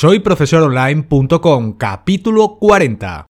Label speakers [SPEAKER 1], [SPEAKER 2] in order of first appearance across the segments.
[SPEAKER 1] Soy profesoronline.com, capítulo 40.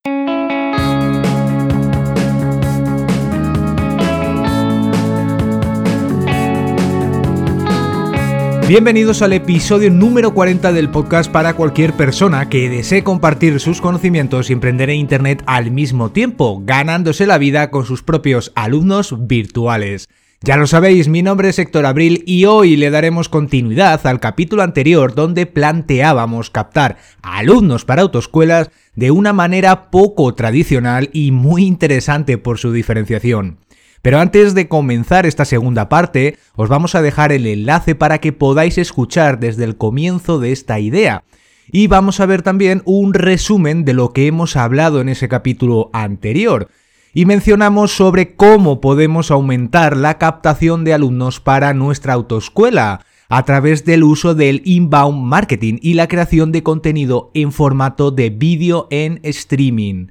[SPEAKER 1] Bienvenidos al episodio número 40 del podcast para cualquier persona que desee compartir sus conocimientos y emprender en Internet al mismo tiempo, ganándose la vida con sus propios alumnos virtuales. Ya lo sabéis, mi nombre es Héctor Abril y hoy le daremos continuidad al capítulo anterior donde planteábamos captar a alumnos para autoescuelas de una manera poco tradicional y muy interesante por su diferenciación. Pero antes de comenzar esta segunda parte, os vamos a dejar el enlace para que podáis escuchar desde el comienzo de esta idea. Y vamos a ver también un resumen de lo que hemos hablado en ese capítulo anterior y mencionamos sobre cómo podemos aumentar la captación de alumnos para nuestra autoescuela a través del uso del inbound marketing y la creación de contenido en formato de vídeo en streaming.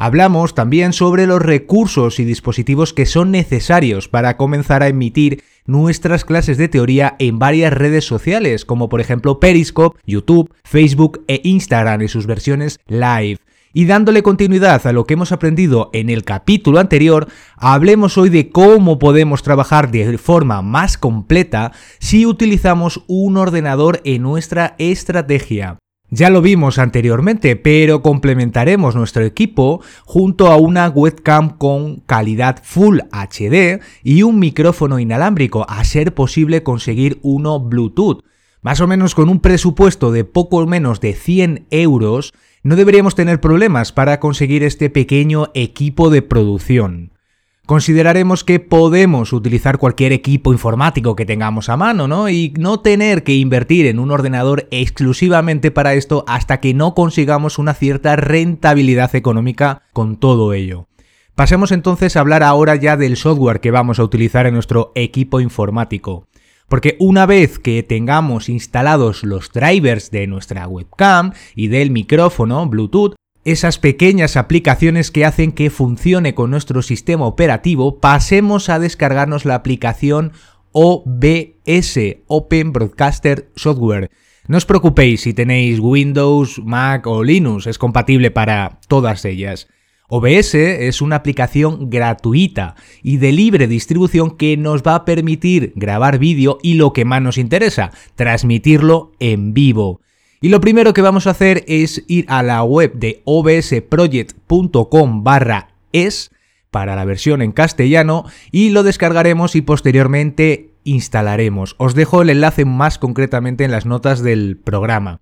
[SPEAKER 1] Hablamos también sobre los recursos y dispositivos que son necesarios para comenzar a emitir nuestras clases de teoría en varias redes sociales, como por ejemplo Periscope, YouTube, Facebook e Instagram en sus versiones live. Y dándole continuidad a lo que hemos aprendido en el capítulo anterior, hablemos hoy de cómo podemos trabajar de forma más completa si utilizamos un ordenador en nuestra estrategia. Ya lo vimos anteriormente, pero complementaremos nuestro equipo junto a una webcam con calidad Full HD y un micrófono inalámbrico, a ser posible conseguir uno Bluetooth. Más o menos con un presupuesto de poco menos de 100 euros, no deberíamos tener problemas para conseguir este pequeño equipo de producción. Consideraremos que podemos utilizar cualquier equipo informático que tengamos a mano, ¿no? Y no tener que invertir en un ordenador exclusivamente para esto hasta que no consigamos una cierta rentabilidad económica con todo ello. Pasemos entonces a hablar ahora ya del software que vamos a utilizar en nuestro equipo informático. Porque una vez que tengamos instalados los drivers de nuestra webcam y del micrófono Bluetooth, esas pequeñas aplicaciones que hacen que funcione con nuestro sistema operativo, pasemos a descargarnos la aplicación OBS, Open Broadcaster Software. No os preocupéis si tenéis Windows, Mac o Linux, es compatible para todas ellas. OBS es una aplicación gratuita y de libre distribución que nos va a permitir grabar vídeo y lo que más nos interesa, transmitirlo en vivo. Y lo primero que vamos a hacer es ir a la web de obsproject.com barra es para la versión en castellano y lo descargaremos y posteriormente instalaremos. Os dejo el enlace más concretamente en las notas del programa.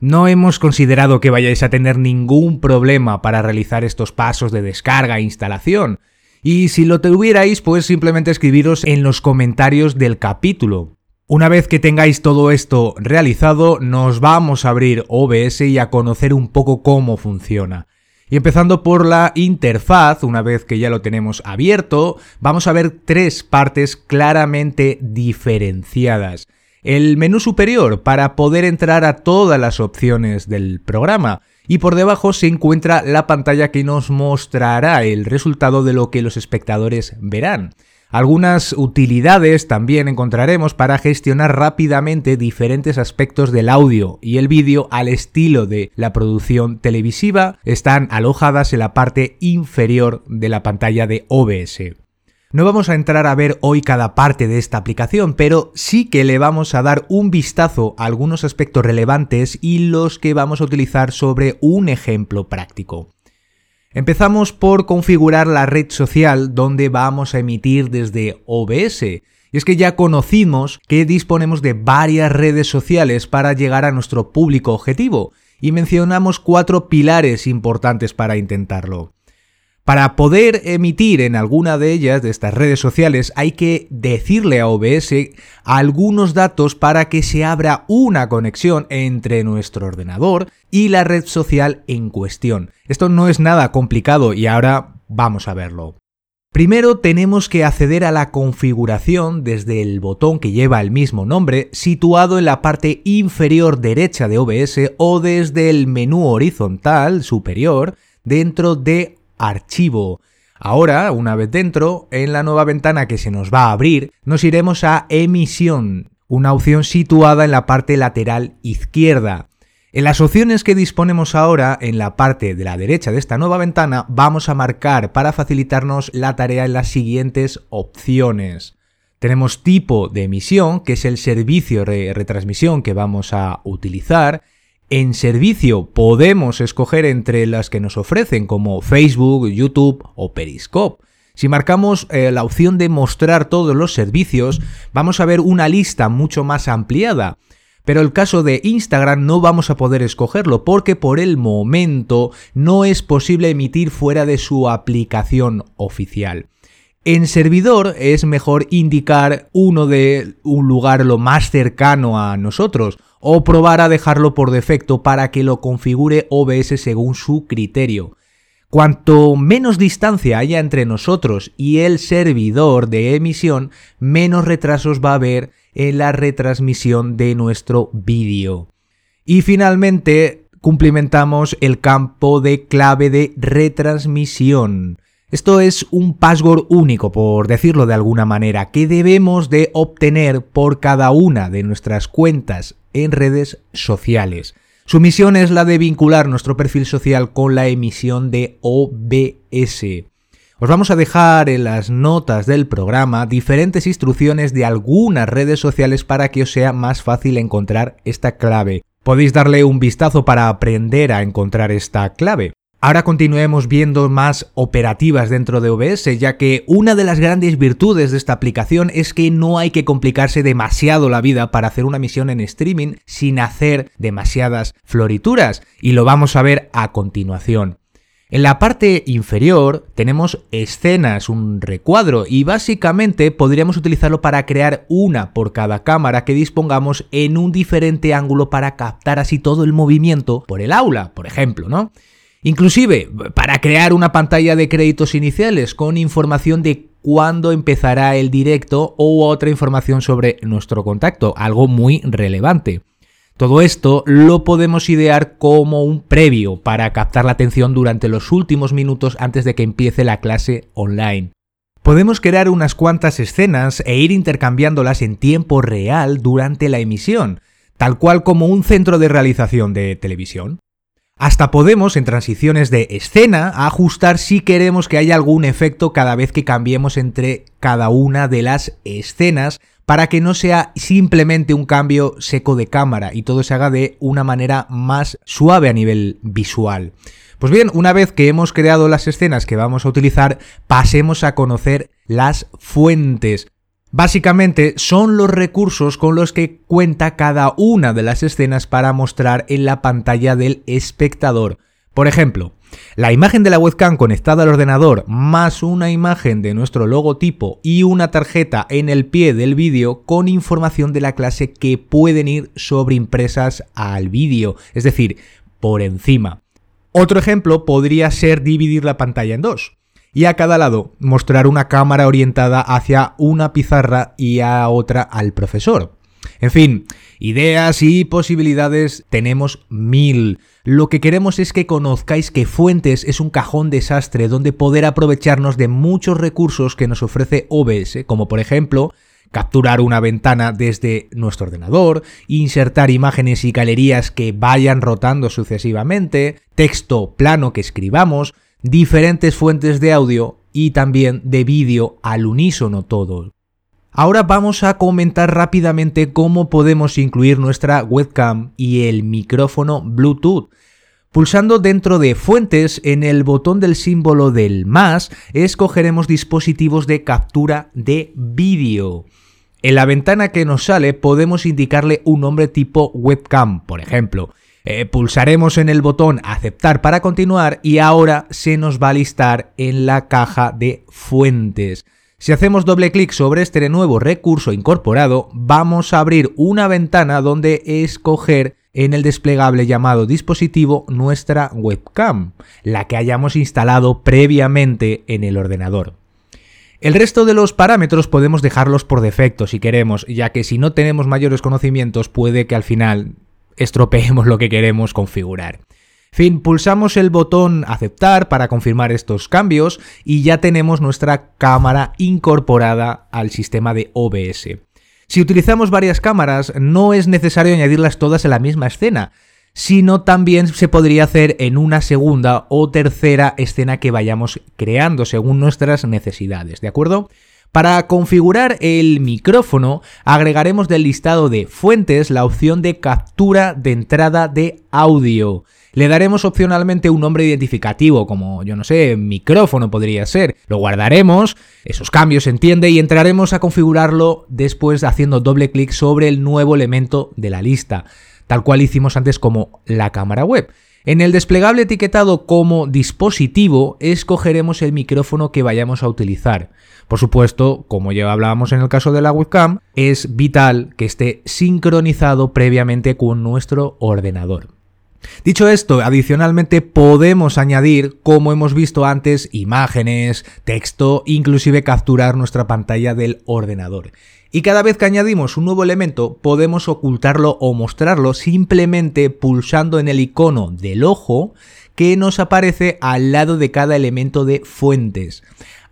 [SPEAKER 1] No hemos considerado que vayáis a tener ningún problema para realizar estos pasos de descarga e instalación. Y si lo tuvierais, pues simplemente escribiros en los comentarios del capítulo. Una vez que tengáis todo esto realizado, nos vamos a abrir OBS y a conocer un poco cómo funciona. Y empezando por la interfaz, una vez que ya lo tenemos abierto, vamos a ver tres partes claramente diferenciadas el menú superior para poder entrar a todas las opciones del programa y por debajo se encuentra la pantalla que nos mostrará el resultado de lo que los espectadores verán. Algunas utilidades también encontraremos para gestionar rápidamente diferentes aspectos del audio y el vídeo al estilo de la producción televisiva. Están alojadas en la parte inferior de la pantalla de OBS. No vamos a entrar a ver hoy cada parte de esta aplicación, pero sí que le vamos a dar un vistazo a algunos aspectos relevantes y los que vamos a utilizar sobre un ejemplo práctico. Empezamos por configurar la red social donde vamos a emitir desde OBS. Y es que ya conocimos que disponemos de varias redes sociales para llegar a nuestro público objetivo, y mencionamos cuatro pilares importantes para intentarlo. Para poder emitir en alguna de ellas, de estas redes sociales, hay que decirle a OBS algunos datos para que se abra una conexión entre nuestro ordenador y la red social en cuestión. Esto no es nada complicado y ahora vamos a verlo. Primero tenemos que acceder a la configuración desde el botón que lleva el mismo nombre, situado en la parte inferior derecha de OBS o desde el menú horizontal superior dentro de archivo. Ahora, una vez dentro, en la nueva ventana que se nos va a abrir, nos iremos a emisión, una opción situada en la parte lateral izquierda. En las opciones que disponemos ahora, en la parte de la derecha de esta nueva ventana, vamos a marcar para facilitarnos la tarea en las siguientes opciones. Tenemos tipo de emisión, que es el servicio de retransmisión que vamos a utilizar. En servicio podemos escoger entre las que nos ofrecen como Facebook, YouTube o Periscope. Si marcamos eh, la opción de mostrar todos los servicios, vamos a ver una lista mucho más ampliada. Pero el caso de Instagram no vamos a poder escogerlo porque por el momento no es posible emitir fuera de su aplicación oficial. En servidor es mejor indicar uno de un lugar lo más cercano a nosotros o probar a dejarlo por defecto para que lo configure OBS según su criterio. Cuanto menos distancia haya entre nosotros y el servidor de emisión, menos retrasos va a haber en la retransmisión de nuestro vídeo. Y finalmente, cumplimentamos el campo de clave de retransmisión. Esto es un password único, por decirlo de alguna manera, que debemos de obtener por cada una de nuestras cuentas en redes sociales. Su misión es la de vincular nuestro perfil social con la emisión de OBS. Os vamos a dejar en las notas del programa diferentes instrucciones de algunas redes sociales para que os sea más fácil encontrar esta clave. Podéis darle un vistazo para aprender a encontrar esta clave. Ahora continuemos viendo más operativas dentro de OBS, ya que una de las grandes virtudes de esta aplicación es que no hay que complicarse demasiado la vida para hacer una misión en streaming sin hacer demasiadas florituras, y lo vamos a ver a continuación. En la parte inferior tenemos escenas, un recuadro, y básicamente podríamos utilizarlo para crear una por cada cámara que dispongamos en un diferente ángulo para captar así todo el movimiento por el aula, por ejemplo, ¿no? Inclusive para crear una pantalla de créditos iniciales con información de cuándo empezará el directo o otra información sobre nuestro contacto, algo muy relevante. Todo esto lo podemos idear como un previo para captar la atención durante los últimos minutos antes de que empiece la clase online. Podemos crear unas cuantas escenas e ir intercambiándolas en tiempo real durante la emisión, tal cual como un centro de realización de televisión. Hasta podemos, en transiciones de escena, ajustar si queremos que haya algún efecto cada vez que cambiemos entre cada una de las escenas para que no sea simplemente un cambio seco de cámara y todo se haga de una manera más suave a nivel visual. Pues bien, una vez que hemos creado las escenas que vamos a utilizar, pasemos a conocer las fuentes. Básicamente son los recursos con los que cuenta cada una de las escenas para mostrar en la pantalla del espectador. Por ejemplo, la imagen de la webcam conectada al ordenador más una imagen de nuestro logotipo y una tarjeta en el pie del vídeo con información de la clase que pueden ir sobreimpresas al vídeo, es decir, por encima. Otro ejemplo podría ser dividir la pantalla en dos y a cada lado mostrar una cámara orientada hacia una pizarra y a otra al profesor. En fin, ideas y posibilidades tenemos mil. Lo que queremos es que conozcáis que Fuentes es un cajón desastre donde poder aprovecharnos de muchos recursos que nos ofrece OBS, como por ejemplo capturar una ventana desde nuestro ordenador, insertar imágenes y galerías que vayan rotando sucesivamente, texto plano que escribamos, diferentes fuentes de audio y también de vídeo al unísono todo. Ahora vamos a comentar rápidamente cómo podemos incluir nuestra webcam y el micrófono Bluetooth. Pulsando dentro de Fuentes en el botón del símbolo del más, escogeremos dispositivos de captura de vídeo. En la ventana que nos sale podemos indicarle un nombre tipo webcam, por ejemplo, eh, pulsaremos en el botón aceptar para continuar y ahora se nos va a listar en la caja de fuentes. Si hacemos doble clic sobre este nuevo recurso incorporado, vamos a abrir una ventana donde escoger en el desplegable llamado dispositivo nuestra webcam, la que hayamos instalado previamente en el ordenador. El resto de los parámetros podemos dejarlos por defecto si queremos, ya que si no tenemos mayores conocimientos puede que al final estropeemos lo que queremos configurar. Fin, pulsamos el botón aceptar para confirmar estos cambios y ya tenemos nuestra cámara incorporada al sistema de OBS. Si utilizamos varias cámaras, no es necesario añadirlas todas en la misma escena. sino también se podría hacer en una segunda o tercera escena que vayamos creando según nuestras necesidades, ¿de acuerdo? Para configurar el micrófono, agregaremos del listado de fuentes la opción de captura de entrada de audio. Le daremos opcionalmente un nombre identificativo, como yo no sé, micrófono podría ser. Lo guardaremos, esos cambios se entiende, y entraremos a configurarlo después haciendo doble clic sobre el nuevo elemento de la lista, tal cual hicimos antes como la cámara web. En el desplegable etiquetado como dispositivo, escogeremos el micrófono que vayamos a utilizar. Por supuesto, como ya hablábamos en el caso de la webcam, es vital que esté sincronizado previamente con nuestro ordenador. Dicho esto, adicionalmente podemos añadir, como hemos visto antes, imágenes, texto, inclusive capturar nuestra pantalla del ordenador. Y cada vez que añadimos un nuevo elemento, podemos ocultarlo o mostrarlo simplemente pulsando en el icono del ojo que nos aparece al lado de cada elemento de fuentes.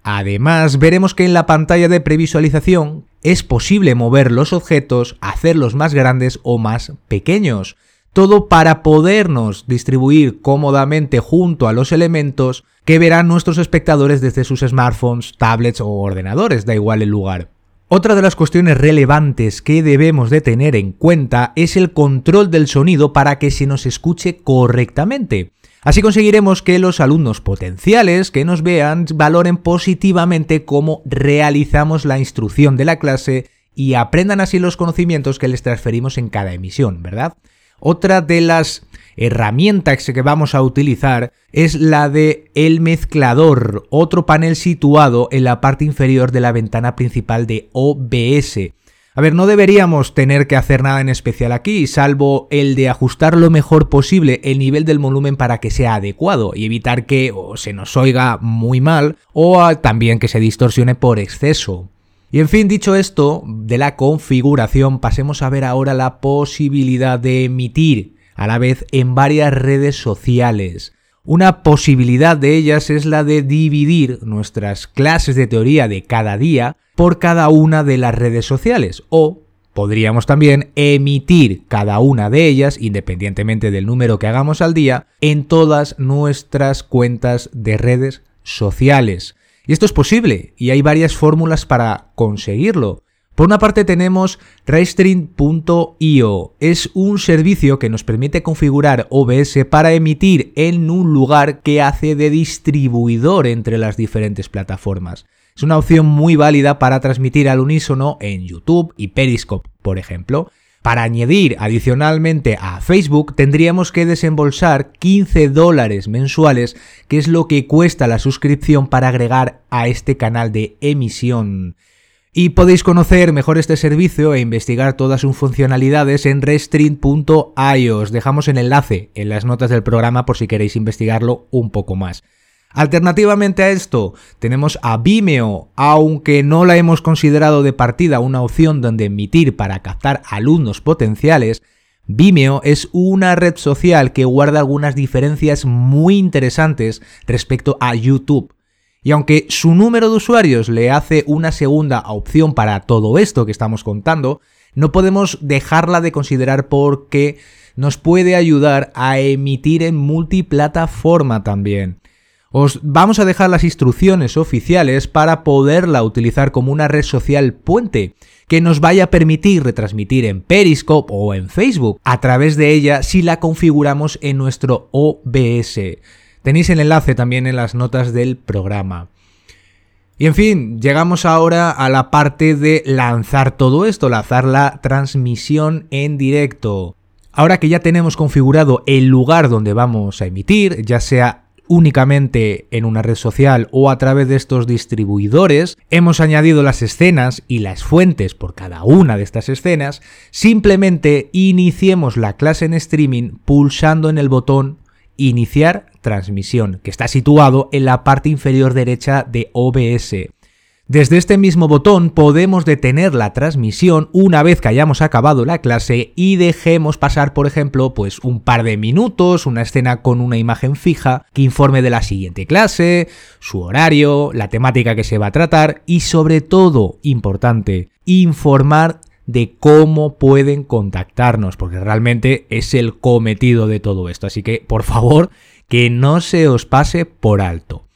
[SPEAKER 1] Además, veremos que en la pantalla de previsualización es posible mover los objetos, hacerlos más grandes o más pequeños. Todo para podernos distribuir cómodamente junto a los elementos que verán nuestros espectadores desde sus smartphones, tablets o ordenadores, da igual el lugar. Otra de las cuestiones relevantes que debemos de tener en cuenta es el control del sonido para que se nos escuche correctamente. Así conseguiremos que los alumnos potenciales que nos vean valoren positivamente cómo realizamos la instrucción de la clase y aprendan así los conocimientos que les transferimos en cada emisión, ¿verdad? Otra de las herramientas que vamos a utilizar es la de el mezclador, otro panel situado en la parte inferior de la ventana principal de OBS. A ver, no deberíamos tener que hacer nada en especial aquí, salvo el de ajustar lo mejor posible el nivel del volumen para que sea adecuado y evitar que se nos oiga muy mal o también que se distorsione por exceso. Y en fin, dicho esto, de la configuración, pasemos a ver ahora la posibilidad de emitir a la vez en varias redes sociales. Una posibilidad de ellas es la de dividir nuestras clases de teoría de cada día por cada una de las redes sociales o podríamos también emitir cada una de ellas, independientemente del número que hagamos al día, en todas nuestras cuentas de redes sociales. Y esto es posible y hay varias fórmulas para conseguirlo. Por una parte tenemos Restream.io. Es un servicio que nos permite configurar OBS para emitir en un lugar que hace de distribuidor entre las diferentes plataformas. Es una opción muy válida para transmitir al unísono en YouTube y Periscope, por ejemplo. Para añadir adicionalmente a Facebook tendríamos que desembolsar 15 dólares mensuales, que es lo que cuesta la suscripción para agregar a este canal de emisión. Y podéis conocer mejor este servicio e investigar todas sus funcionalidades en restream.io. Os dejamos el enlace en las notas del programa por si queréis investigarlo un poco más. Alternativamente a esto, tenemos a Vimeo, aunque no la hemos considerado de partida una opción donde emitir para captar alumnos potenciales, Vimeo es una red social que guarda algunas diferencias muy interesantes respecto a YouTube. Y aunque su número de usuarios le hace una segunda opción para todo esto que estamos contando, no podemos dejarla de considerar porque nos puede ayudar a emitir en multiplataforma también. Os vamos a dejar las instrucciones oficiales para poderla utilizar como una red social puente que nos vaya a permitir retransmitir en Periscope o en Facebook a través de ella si la configuramos en nuestro OBS. Tenéis el enlace también en las notas del programa. Y en fin, llegamos ahora a la parte de lanzar todo esto, lanzar la transmisión en directo. Ahora que ya tenemos configurado el lugar donde vamos a emitir, ya sea únicamente en una red social o a través de estos distribuidores, hemos añadido las escenas y las fuentes por cada una de estas escenas, simplemente iniciemos la clase en streaming pulsando en el botón Iniciar transmisión, que está situado en la parte inferior derecha de OBS. Desde este mismo botón podemos detener la transmisión una vez que hayamos acabado la clase y dejemos pasar, por ejemplo, pues un par de minutos, una escena con una imagen fija que informe de la siguiente clase, su horario, la temática que se va a tratar y sobre todo, importante, informar de cómo pueden contactarnos, porque realmente es el cometido de todo esto. Así que, por favor, que no se os pase por alto.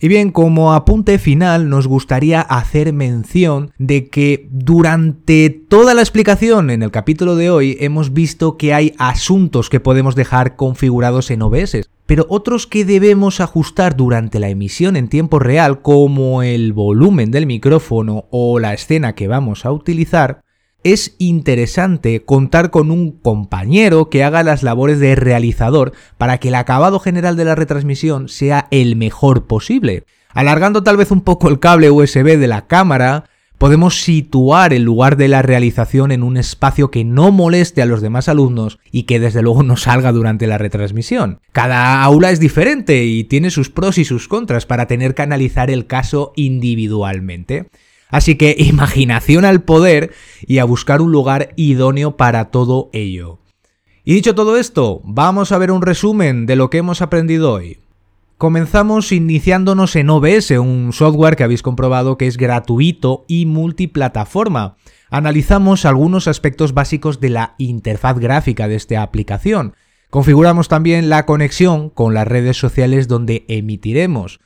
[SPEAKER 1] Y bien, como apunte final, nos gustaría hacer mención de que durante toda la explicación en el capítulo de hoy hemos visto que hay asuntos que podemos dejar configurados en OBS, pero otros que debemos ajustar durante la emisión en tiempo real, como el volumen del micrófono o la escena que vamos a utilizar, es interesante contar con un compañero que haga las labores de realizador para que el acabado general de la retransmisión sea el mejor posible. Alargando tal vez un poco el cable USB de la cámara, podemos situar el lugar de la realización en un espacio que no moleste a los demás alumnos y que desde luego no salga durante la retransmisión. Cada aula es diferente y tiene sus pros y sus contras para tener que analizar el caso individualmente. Así que imaginación al poder y a buscar un lugar idóneo para todo ello. Y dicho todo esto, vamos a ver un resumen de lo que hemos aprendido hoy. Comenzamos iniciándonos en OBS, un software que habéis comprobado que es gratuito y multiplataforma. Analizamos algunos aspectos básicos de la interfaz gráfica de esta aplicación. Configuramos también la conexión con las redes sociales donde emitiremos.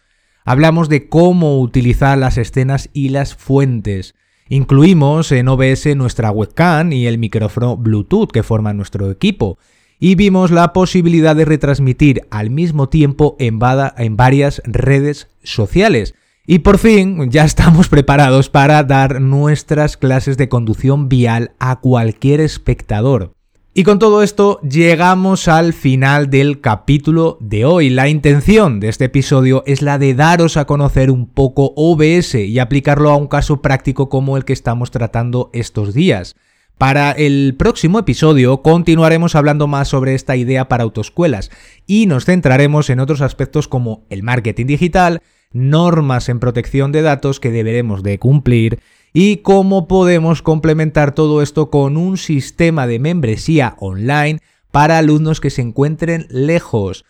[SPEAKER 1] Hablamos de cómo utilizar las escenas y las fuentes. Incluimos en OBS nuestra webcam y el micrófono Bluetooth que forman nuestro equipo. Y vimos la posibilidad de retransmitir al mismo tiempo en, en varias redes sociales. Y por fin ya estamos preparados para dar nuestras clases de conducción vial a cualquier espectador. Y con todo esto llegamos al final del capítulo de hoy. La intención de este episodio es la de daros a conocer un poco OBS y aplicarlo a un caso práctico como el que estamos tratando estos días. Para el próximo episodio continuaremos hablando más sobre esta idea para autoescuelas y nos centraremos en otros aspectos como el marketing digital, normas en protección de datos que deberemos de cumplir, y cómo podemos complementar todo esto con un sistema de membresía online para alumnos que se encuentren lejos.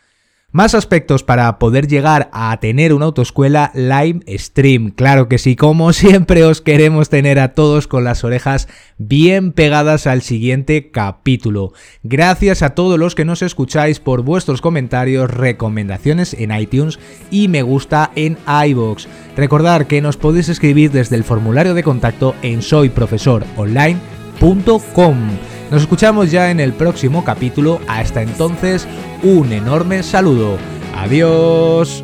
[SPEAKER 1] Más aspectos para poder llegar a tener una autoescuela live stream. Claro que sí, como siempre os queremos tener a todos con las orejas bien pegadas al siguiente capítulo. Gracias a todos los que nos escucháis por vuestros comentarios, recomendaciones en iTunes y me gusta en iBox. Recordad que nos podéis escribir desde el formulario de contacto en soyprofesoronline.com. Nos escuchamos ya en el próximo capítulo. Hasta entonces, un enorme saludo. Adiós.